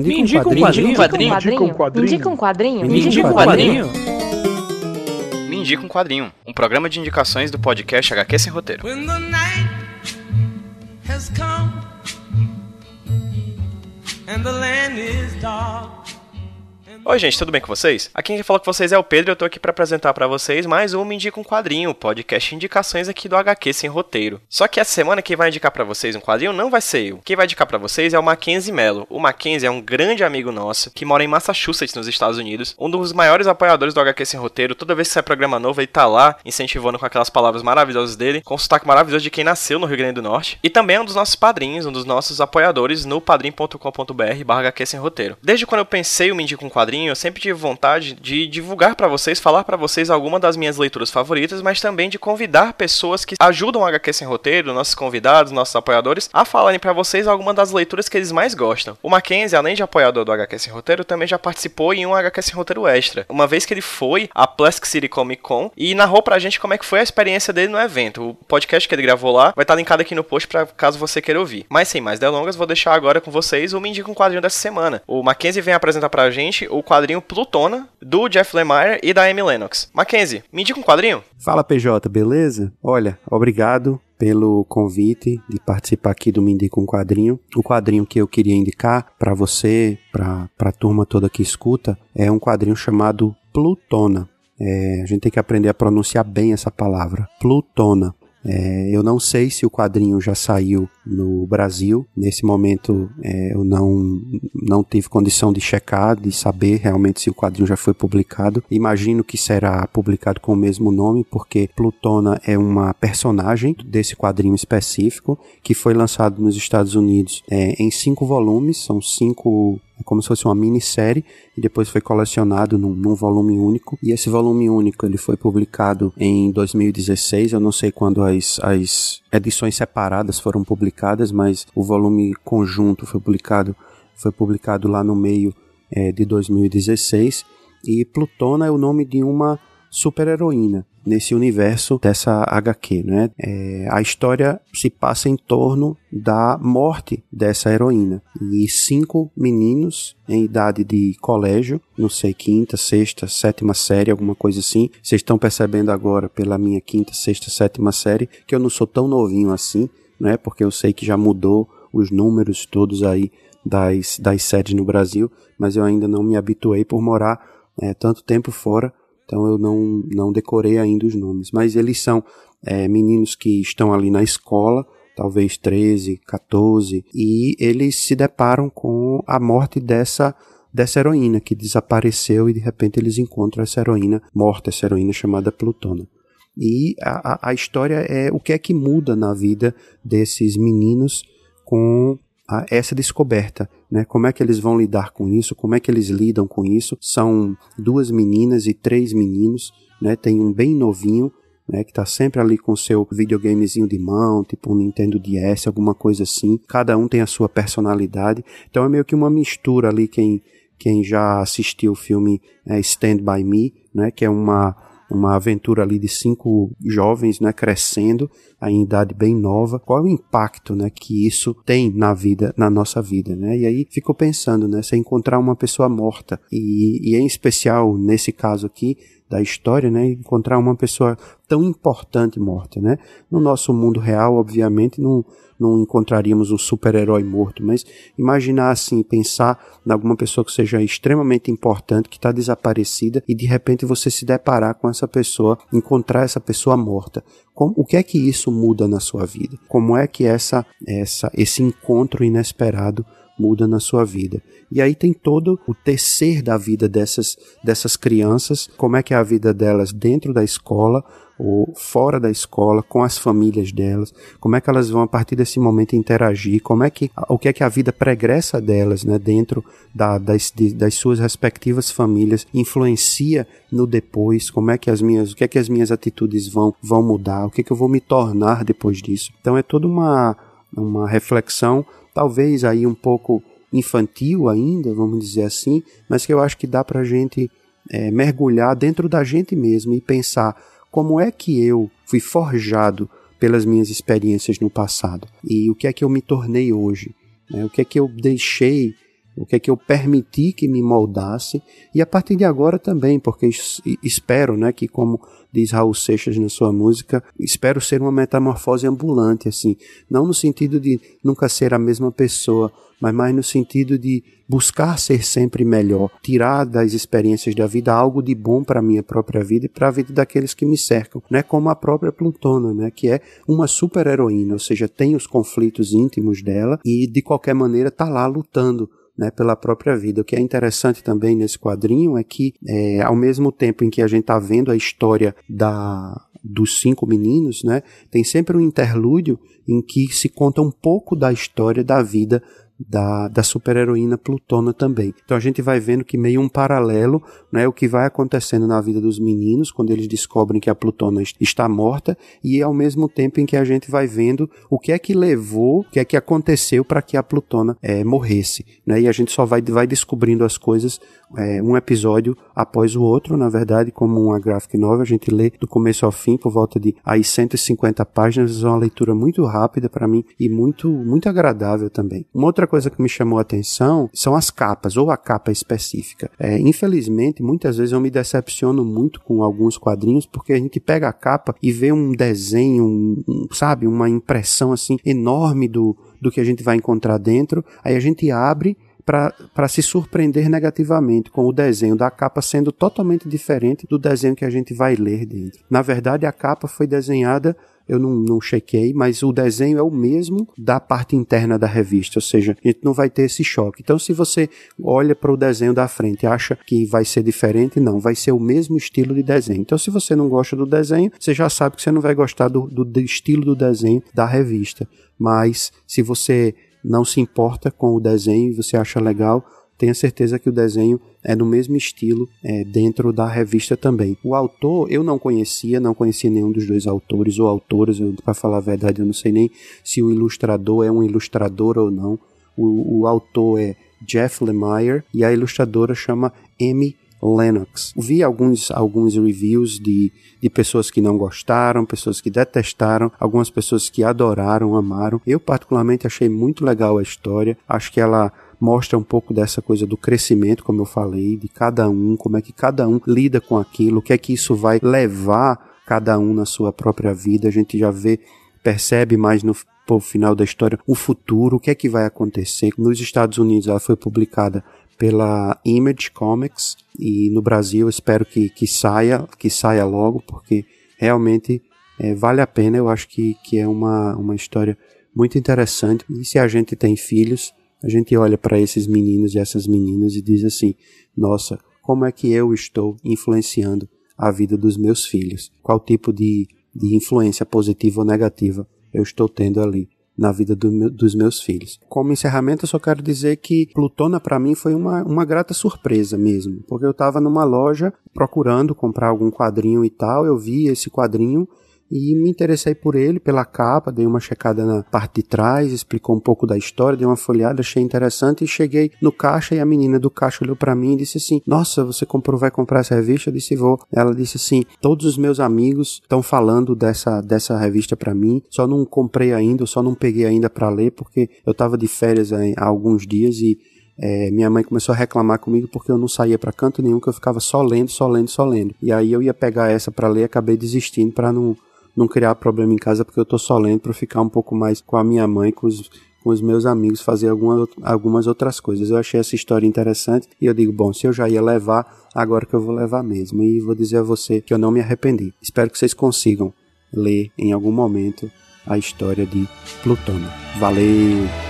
Me indica um quadrinho. Me indica um quadrinho. Me indica um quadrinho. Me indica um quadrinho. Me indica um quadrinho. Um programa de indicações do podcast HQ Sem Roteiro. When the night has come and the land is dark Oi, gente, tudo bem com vocês? Aqui quem fala com vocês é o Pedro eu tô aqui para apresentar para vocês mais um Me Indica um Quadrinho, podcast indicações aqui do HQ Sem Roteiro. Só que essa semana quem vai indicar para vocês um quadrinho não vai ser eu. Quem vai indicar para vocês é o Mackenzie Mello. O Mackenzie é um grande amigo nosso que mora em Massachusetts, nos Estados Unidos, um dos maiores apoiadores do HQ Sem Roteiro. Toda vez que sai programa novo, ele tá lá incentivando com aquelas palavras maravilhosas dele, com o sotaque maravilhoso de quem nasceu no Rio Grande do Norte. E também é um dos nossos padrinhos, um dos nossos apoiadores no padrim.com.br/HQ Sem Roteiro. Desde quando eu pensei o Me Indica um Quadrinho, eu sempre tive vontade de divulgar para vocês, falar para vocês alguma das minhas leituras favoritas, mas também de convidar pessoas que ajudam o HQ Sem Roteiro, nossos convidados, nossos apoiadores, a falarem para vocês alguma das leituras que eles mais gostam. O Mackenzie, além de apoiador do HQ Sem Roteiro, também já participou em um HQ Sem Roteiro extra. Uma vez que ele foi à Plastic City Comic Con e narrou pra gente como é que foi a experiência dele no evento. O podcast que ele gravou lá vai estar linkado aqui no post para caso você queira ouvir. Mas sem mais delongas, vou deixar agora com vocês o Me Indica um Quadrinho dessa semana. O Mackenzie vem apresentar pra gente o quadrinho Plutona do Jeff Lemire e da Amy Lennox. Mackenzie, me indica um quadrinho? Fala PJ, beleza? Olha, obrigado pelo convite de participar aqui do Me Indica um Quadrinho. O quadrinho que eu queria indicar para você, para a turma toda que escuta, é um quadrinho chamado Plutona. É, a gente tem que aprender a pronunciar bem essa palavra. Plutona. É, eu não sei se o quadrinho já saiu no Brasil. Nesse momento é, eu não, não tive condição de checar, de saber realmente se o quadrinho já foi publicado. Imagino que será publicado com o mesmo nome, porque Plutona é uma personagem desse quadrinho específico que foi lançado nos Estados Unidos é, em cinco volumes, são cinco é como se fosse uma minissérie e depois foi colecionado num, num, volume único. E esse volume único ele foi publicado em 2016. Eu não sei quando as, as edições separadas foram publicadas, mas o volume conjunto foi publicado foi publicado lá no meio é, de 2016. E Plutona é o nome de uma super-heroína nesse universo dessa HQ, né? É, a história se passa em torno da morte dessa heroína e cinco meninos em idade de colégio, não sei quinta, sexta, sétima série, alguma coisa assim. Vocês estão percebendo agora pela minha quinta, sexta, sétima série que eu não sou tão novinho assim, né? Porque eu sei que já mudou os números todos aí das, das sedes no Brasil, mas eu ainda não me habituei por morar é, tanto tempo fora então eu não, não decorei ainda os nomes. Mas eles são é, meninos que estão ali na escola, talvez 13, 14, e eles se deparam com a morte dessa dessa heroína que desapareceu e de repente eles encontram essa heroína morta, essa heroína chamada Plutona. E a, a história é o que é que muda na vida desses meninos com a essa descoberta, né? Como é que eles vão lidar com isso? Como é que eles lidam com isso? São duas meninas e três meninos, né? Tem um bem novinho, né, que está sempre ali com seu videogamezinho de mão, tipo um Nintendo DS, alguma coisa assim. Cada um tem a sua personalidade. Então é meio que uma mistura ali quem quem já assistiu o filme é, Stand by Me, né, que é uma uma aventura ali de cinco jovens, né, crescendo em idade bem nova. Qual é o impacto, né, que isso tem na vida, na nossa vida, né? E aí fico pensando, né, se encontrar uma pessoa morta e, e em especial nesse caso aqui da história, né, encontrar uma pessoa tão importante morta, né? No nosso mundo real, obviamente, não não encontraríamos um super-herói morto, mas imaginar assim, pensar em alguma pessoa que seja extremamente importante, que está desaparecida, e de repente você se deparar com essa pessoa, encontrar essa pessoa morta. Como, o que é que isso muda na sua vida? Como é que essa, essa, esse encontro inesperado muda na sua vida. E aí tem todo o tecer da vida dessas, dessas crianças, como é que é a vida delas dentro da escola, ou fora da escola, com as famílias delas, como é que elas vão a partir desse momento interagir, como é que o que é que a vida pregressa delas, né, dentro da, das, de, das suas respectivas famílias influencia no depois, como é que as minhas, o que é que as minhas atitudes vão vão mudar, o que é que eu vou me tornar depois disso. Então é toda uma uma reflexão, talvez aí um pouco infantil ainda, vamos dizer assim, mas que eu acho que dá para a gente é, mergulhar dentro da gente mesmo e pensar como é que eu fui forjado pelas minhas experiências no passado e o que é que eu me tornei hoje, né? o que é que eu deixei o que é que eu permiti que me moldasse e a partir de agora também, porque espero, né, que como diz Raul Seixas na sua música, espero ser uma metamorfose ambulante, assim, não no sentido de nunca ser a mesma pessoa, mas mais no sentido de buscar ser sempre melhor, tirar das experiências da vida algo de bom para a minha própria vida e para a vida daqueles que me cercam, né? Como a própria Plutona, né? Que é uma super heroína, ou seja, tem os conflitos íntimos dela e de qualquer maneira está lá lutando né, pela própria vida. O que é interessante também nesse quadrinho é que, é, ao mesmo tempo em que a gente está vendo a história da, dos cinco meninos, né, tem sempre um interlúdio em que se conta um pouco da história da vida da, da super-heroína Plutona também. Então a gente vai vendo que meio um paralelo, né, o que vai acontecendo na vida dos meninos quando eles descobrem que a Plutona está morta e ao mesmo tempo em que a gente vai vendo o que é que levou, o que é que aconteceu para que a Plutona é, morresse, né? E a gente só vai, vai descobrindo as coisas é, um episódio após o outro, na verdade, como uma graphic novel, a gente lê do começo ao fim, por volta de aí 150 páginas, é uma leitura muito rápida para mim e muito muito agradável também. Uma outra coisa que me chamou a atenção são as capas, ou a capa específica. É, infelizmente, muitas vezes eu me decepciono muito com alguns quadrinhos, porque a gente pega a capa e vê um desenho, um, um, sabe, uma impressão assim enorme do, do que a gente vai encontrar dentro, aí a gente abre para se surpreender negativamente com o desenho da capa sendo totalmente diferente do desenho que a gente vai ler dentro. Na verdade, a capa foi desenhada eu não, não chequei, mas o desenho é o mesmo da parte interna da revista, ou seja, a gente não vai ter esse choque. Então, se você olha para o desenho da frente e acha que vai ser diferente, não, vai ser o mesmo estilo de desenho. Então, se você não gosta do desenho, você já sabe que você não vai gostar do, do, do estilo do desenho da revista. Mas, se você não se importa com o desenho e você acha legal, tenha certeza que o desenho é no mesmo estilo é, dentro da revista também. O autor eu não conhecia, não conhecia nenhum dos dois autores ou autoras, para falar a verdade eu não sei nem se o ilustrador é um ilustrador ou não. O, o autor é Jeff Lemire e a ilustradora chama Amy Lennox. Vi alguns, alguns reviews de, de pessoas que não gostaram, pessoas que detestaram, algumas pessoas que adoraram, amaram. Eu, particularmente, achei muito legal a história. Acho que ela mostra um pouco dessa coisa do crescimento, como eu falei, de cada um, como é que cada um lida com aquilo, o que é que isso vai levar cada um na sua própria vida. A gente já vê, percebe mais no final da história o futuro, o que é que vai acontecer. Nos Estados Unidos ela foi publicada pela Image Comics e no Brasil espero que, que saia, que saia logo, porque realmente é, vale a pena. Eu acho que, que é uma, uma história muito interessante. E se a gente tem filhos, a gente olha para esses meninos e essas meninas e diz assim: nossa, como é que eu estou influenciando a vida dos meus filhos? Qual tipo de, de influência positiva ou negativa eu estou tendo ali? na vida do, dos meus filhos. Como encerramento, eu só quero dizer que Plutona para mim foi uma, uma grata surpresa mesmo, porque eu estava numa loja procurando comprar algum quadrinho e tal, eu vi esse quadrinho e me interessei por ele, pela capa, dei uma checada na parte de trás, explicou um pouco da história, dei uma folhada, achei interessante e cheguei no caixa e a menina do caixa olhou para mim e disse assim: "Nossa, você comprou, vai comprar essa revista?" Eu disse: "Vou". Ela disse assim: "Todos os meus amigos estão falando dessa dessa revista para mim, só não comprei ainda, só não peguei ainda para ler porque eu tava de férias há alguns dias e é, minha mãe começou a reclamar comigo porque eu não saía para canto nenhum, que eu ficava só lendo, só lendo, só lendo. E aí eu ia pegar essa para ler, acabei desistindo para não não criar problema em casa, porque eu tô só lendo para ficar um pouco mais com a minha mãe, com os, com os meus amigos, fazer alguma, algumas outras coisas. Eu achei essa história interessante e eu digo, bom, se eu já ia levar, agora que eu vou levar mesmo. E vou dizer a você que eu não me arrependi. Espero que vocês consigam ler em algum momento a história de Plutônio. Valeu!